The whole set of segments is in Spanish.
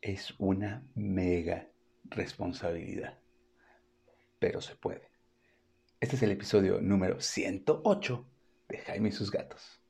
es una mega responsabilidad. Pero se puede. Este es el episodio número 108 de Jaime y sus gatos.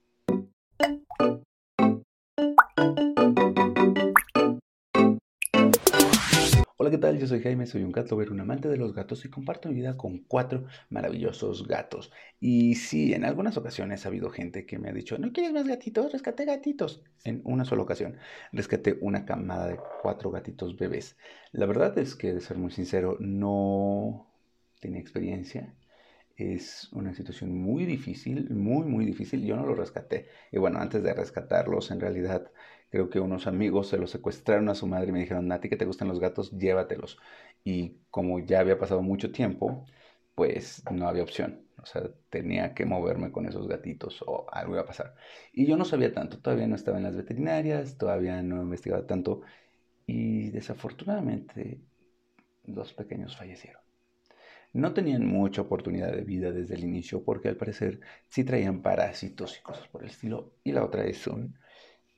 Hola, ¿qué tal? Yo soy Jaime, soy un gato ver, un amante de los gatos y comparto mi vida con cuatro maravillosos gatos. Y sí, en algunas ocasiones ha habido gente que me ha dicho, ¿no quieres más gatitos? Rescaté gatitos. En una sola ocasión, rescaté una camada de cuatro gatitos bebés. La verdad es que, de ser muy sincero, no tenía experiencia. Es una situación muy difícil, muy, muy difícil. Yo no los rescaté. Y bueno, antes de rescatarlos, en realidad creo que unos amigos se los secuestraron a su madre y me dijeron, Nati, que te gustan los gatos, llévatelos. Y como ya había pasado mucho tiempo, pues no había opción. O sea, tenía que moverme con esos gatitos o algo iba a pasar. Y yo no sabía tanto, todavía no estaba en las veterinarias, todavía no investigaba tanto. Y desafortunadamente, dos pequeños fallecieron. No tenían mucha oportunidad de vida desde el inicio porque al parecer sí traían parásitos y cosas por el estilo. Y la otra es un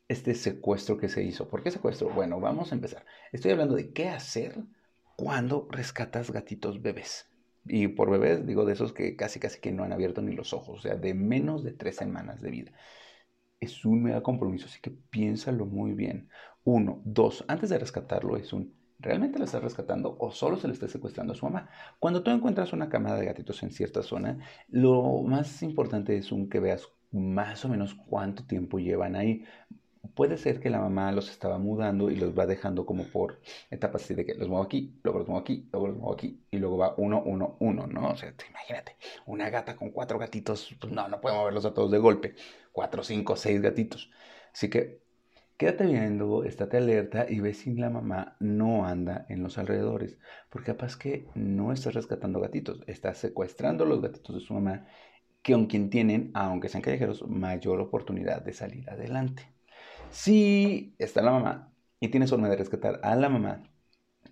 este secuestro que se hizo. ¿Por qué secuestro? Bueno, vamos a empezar. Estoy hablando de qué hacer cuando rescatas gatitos bebés. Y por bebés digo de esos que casi casi que no han abierto ni los ojos, o sea, de menos de tres semanas de vida. Es un mega compromiso, así que piénsalo muy bien. Uno, dos, antes de rescatarlo es un, ¿realmente lo estás rescatando o solo se le está secuestrando a su mamá? Cuando tú encuentras una camada de gatitos en cierta zona, lo más importante es un que veas más o menos cuánto tiempo llevan ahí puede ser que la mamá los estaba mudando y los va dejando como por etapas así de que los muevo aquí, luego los muevo aquí, luego los muevo aquí y luego va uno, uno, uno, ¿no? O sea, imagínate, una gata con cuatro gatitos, pues no, no puede moverlos a todos de golpe, cuatro, cinco, seis gatitos. Así que quédate viendo, estate alerta y ve si la mamá no anda en los alrededores, porque capaz que no estás rescatando gatitos, estás secuestrando los gatitos de su mamá, que con quien tienen, aunque sean callejeros, mayor oportunidad de salir adelante. Si está la mamá y tienes forma de rescatar a la mamá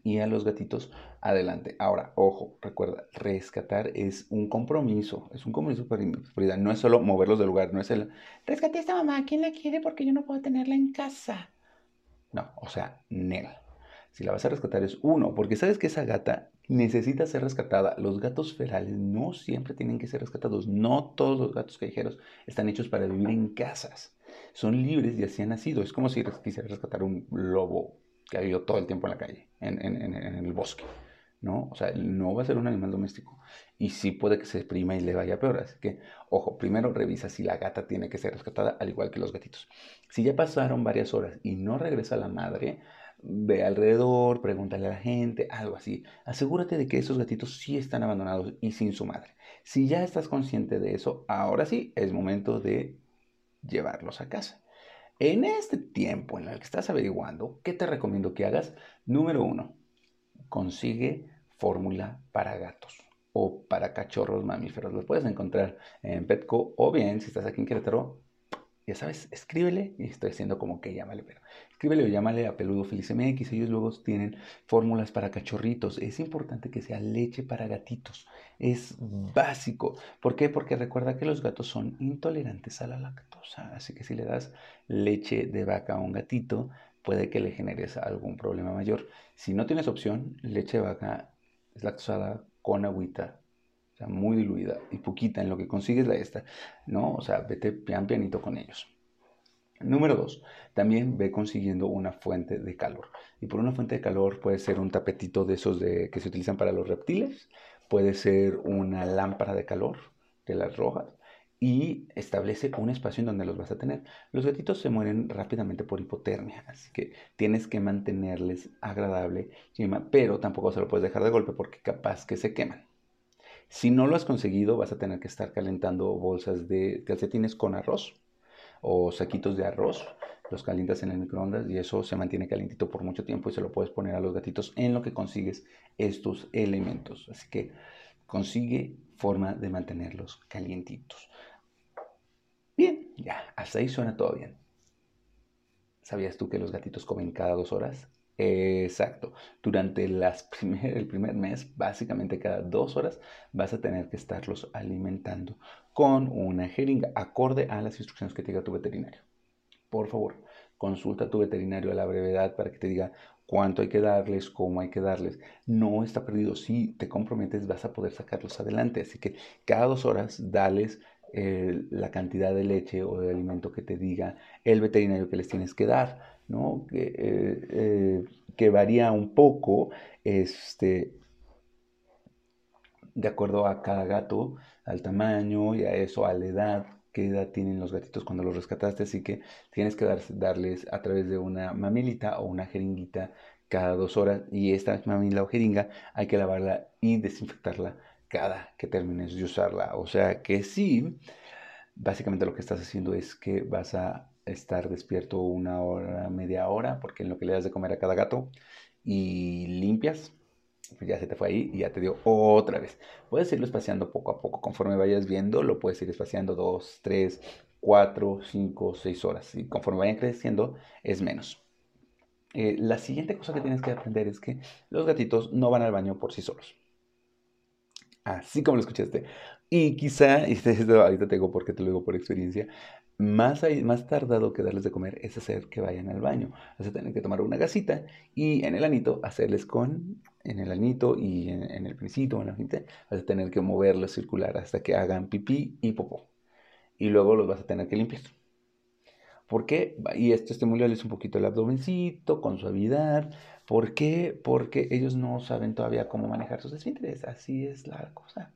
y a los gatitos, adelante. Ahora, ojo, recuerda, rescatar es un compromiso, es un compromiso para No es solo moverlos del lugar, no es el, rescaté a esta mamá, ¿quién la quiere? Porque yo no puedo tenerla en casa. No, o sea, nela. Si la vas a rescatar es uno, porque sabes que esa gata necesita ser rescatada. Los gatos ferales no siempre tienen que ser rescatados. No todos los gatos callejeros están hechos para vivir en casas son libres y así han nacido. Es como si quisiera rescatar un lobo que ha vivido todo el tiempo en la calle, en, el bosque. ¿no? O sea, no va a ser un animal doméstico. Y sí puede que se exprima y le vaya peor. Así que, ojo, primero revisa si la gata tiene que ser rescatada, al igual que los gatitos. Si ya pasaron varias horas y no regresa la madre, ve alrededor, pregúntale a la gente, algo así. Asegúrate de que esos gatitos sí están abandonados y sin su madre. Si ya estás consciente de eso, ahora sí es momento de llevarlos a casa. En este tiempo en el que estás averiguando, ¿qué te recomiendo que hagas? Número uno, consigue fórmula para gatos o para cachorros mamíferos. Lo puedes encontrar en Petco o bien, si estás aquí en Querétaro, ya sabes, escríbele, y estoy haciendo como que llámale, pero escríbele o llámale a Peludo Feliz MX, ellos luego tienen fórmulas para cachorritos, es importante que sea leche para gatitos, es básico, ¿por qué? Porque recuerda que los gatos son intolerantes a la lactosa, así que si le das leche de vaca a un gatito, puede que le generes algún problema mayor. Si no tienes opción, leche de vaca es lactosada con agüita muy diluida y poquita en lo que consigues la esta, ¿no? O sea, vete pian pianito con ellos. Número dos, también ve consiguiendo una fuente de calor. Y por una fuente de calor puede ser un tapetito de esos de, que se utilizan para los reptiles, puede ser una lámpara de calor de las rojas y establece un espacio en donde los vas a tener. Los gatitos se mueren rápidamente por hipotermia, así que tienes que mantenerles agradable, pero tampoco se lo puedes dejar de golpe porque capaz que se queman. Si no lo has conseguido, vas a tener que estar calentando bolsas de calcetines con arroz o saquitos de arroz. Los calientas en el microondas y eso se mantiene calientito por mucho tiempo y se lo puedes poner a los gatitos en lo que consigues estos elementos. Así que consigue forma de mantenerlos calientitos. Bien, ya, hasta ahí suena todo bien. ¿Sabías tú que los gatitos comen cada dos horas? Exacto. Durante las el primer mes, básicamente cada dos horas, vas a tener que estarlos alimentando con una jeringa acorde a las instrucciones que te diga tu veterinario. Por favor, consulta a tu veterinario a la brevedad para que te diga cuánto hay que darles, cómo hay que darles. No está perdido. Si te comprometes, vas a poder sacarlos adelante. Así que cada dos horas, dales eh, la cantidad de leche o de alimento que te diga el veterinario que les tienes que dar, ¿no? Que, eh, eh, que varía un poco, este, de acuerdo a cada gato, al tamaño y a eso, a la edad, qué edad tienen los gatitos cuando los rescataste, así que tienes que darles a través de una mamilita o una jeringuita cada dos horas y esta mamila o jeringa hay que lavarla y desinfectarla cada que termines de usarla. O sea que sí, básicamente lo que estás haciendo es que vas a estar despierto una hora, media hora, porque en lo que le das de comer a cada gato y limpias, pues ya se te fue ahí y ya te dio otra vez. Puedes irlo espaciando poco a poco. Conforme vayas viendo, lo puedes ir espaciando 2, 3, 4, 5, 6 horas. Y conforme vayan creciendo, es menos. Eh, la siguiente cosa que tienes que aprender es que los gatitos no van al baño por sí solos. Así como lo escuchaste. Y quizá, y esto ahorita te digo porque te lo digo por experiencia, más, más tardado que darles de comer es hacer que vayan al baño. Vas a tener que tomar una gasita y en el anito hacerles con, en el anito y en, el principio, en la gente, vas a tener que moverlos circular hasta que hagan pipí y popó. Y luego los vas a tener que limpiar. ¿Por qué? Y esto estimularles un poquito el abdomencito con suavidad. ¿Por qué? Porque ellos no saben todavía cómo manejar sus esfínteres. Así es la cosa.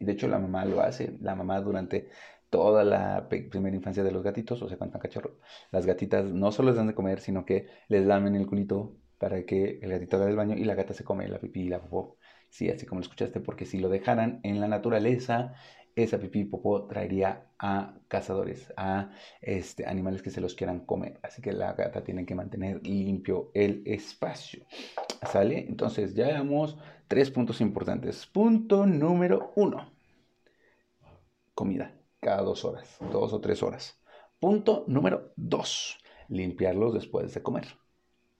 Y de hecho la mamá lo hace. La mamá durante toda la primera infancia de los gatitos, o sea, cuando están cachorros, las gatitas no solo les dan de comer, sino que les lamen el culito para que el gatito haga el baño y la gata se come la pipí y la popó. Sí, así como lo escuchaste, porque si lo dejaran en la naturaleza, esa pipí y popó traería a cazadores, a este, animales que se los quieran comer. Así que la gata tiene que mantener limpio el espacio. ¿Sale? Entonces ya veamos tres puntos importantes. Punto número uno. Comida cada dos horas, dos o tres horas. Punto número dos, limpiarlos después de comer.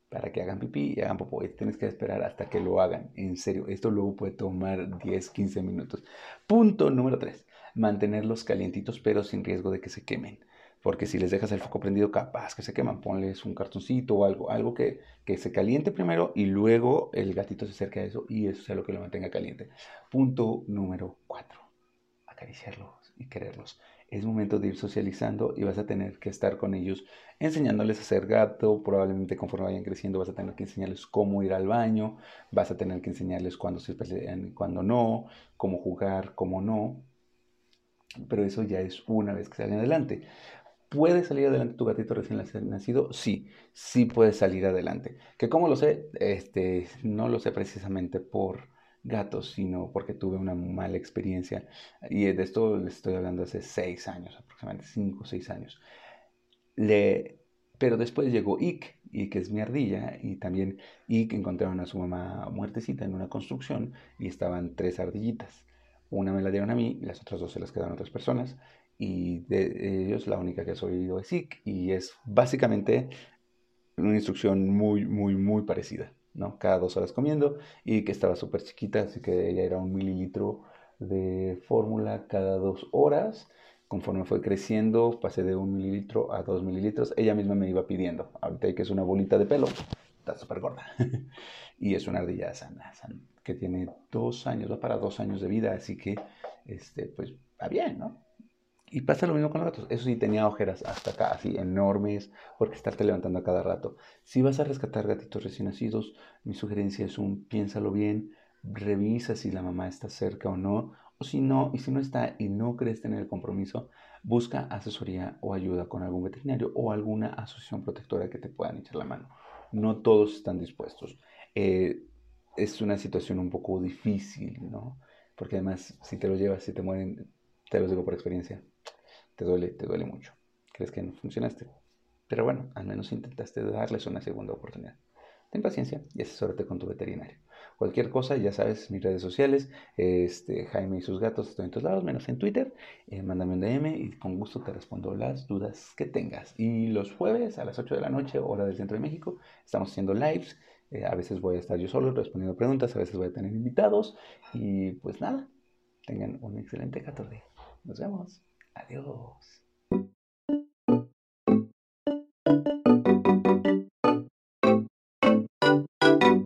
Para que hagan pipí y hagan popó. Tienes que esperar hasta que lo hagan. En serio, esto luego puede tomar 10, 15 minutos. Punto número tres, mantenerlos calientitos pero sin riesgo de que se quemen. Porque si les dejas el foco prendido, capaz que se queman. Ponles un cartoncito o algo, algo que, que se caliente primero y luego el gatito se acerque a eso y eso sea lo que lo mantenga caliente. Punto número cuatro, acariciarlo y quererlos. Es momento de ir socializando y vas a tener que estar con ellos enseñándoles a ser gato. Probablemente conforme vayan creciendo vas a tener que enseñarles cómo ir al baño, vas a tener que enseñarles cuándo se pelean y cuándo no, cómo jugar, cómo no. Pero eso ya es una vez que salen adelante. ¿Puede salir adelante tu gatito recién nacido? Sí, sí puede salir adelante. ¿Que cómo lo sé? Este, no lo sé precisamente por gatos, sino porque tuve una mala experiencia. Y de esto les estoy hablando hace seis años, aproximadamente cinco o seis años. Pero después llegó Ick, Ick es mi ardilla, y también Ick encontraron a su mamá muertecita en una construcción y estaban tres ardillitas. Una me la dieron a mí, las otras dos se las quedaron a otras personas. Y de ellos la única que ha oído es Ick, y es básicamente una instrucción muy, muy, muy parecida. ¿no? Cada dos horas comiendo y que estaba súper chiquita, así que ella era un mililitro de fórmula cada dos horas. Conforme fue creciendo, pasé de un mililitro a dos mililitros. Ella misma me iba pidiendo. Ahorita que es una bolita de pelo, está súper gorda. y es una ardilla sana, que tiene dos años, va para dos años de vida, así que, este, pues, va bien, ¿no? Y pasa lo mismo con los gatos. Eso sí, tenía ojeras hasta acá, así enormes, porque estarte levantando a cada rato. Si vas a rescatar gatitos recién nacidos, mi sugerencia es un piénsalo bien, revisa si la mamá está cerca o no, o si no, y si no está y no crees tener el compromiso, busca asesoría o ayuda con algún veterinario o alguna asociación protectora que te puedan echar la mano. No todos están dispuestos. Eh, es una situación un poco difícil, ¿no? Porque además, si te lo llevas, si te mueren, te lo digo por experiencia, te duele, te duele mucho. Crees que no funcionaste. Pero bueno, al menos intentaste darles una segunda oportunidad. Ten paciencia y asesórate con tu veterinario. Cualquier cosa, ya sabes, mis redes sociales, este, Jaime y sus gatos, estoy en todos lados, menos en Twitter. Eh, mándame un DM y con gusto te respondo las dudas que tengas. Y los jueves a las 8 de la noche, hora del centro de México, estamos haciendo lives. Eh, a veces voy a estar yo solo respondiendo preguntas, a veces voy a tener invitados. Y pues nada, tengan un excelente 14. Nos vemos. Adiós.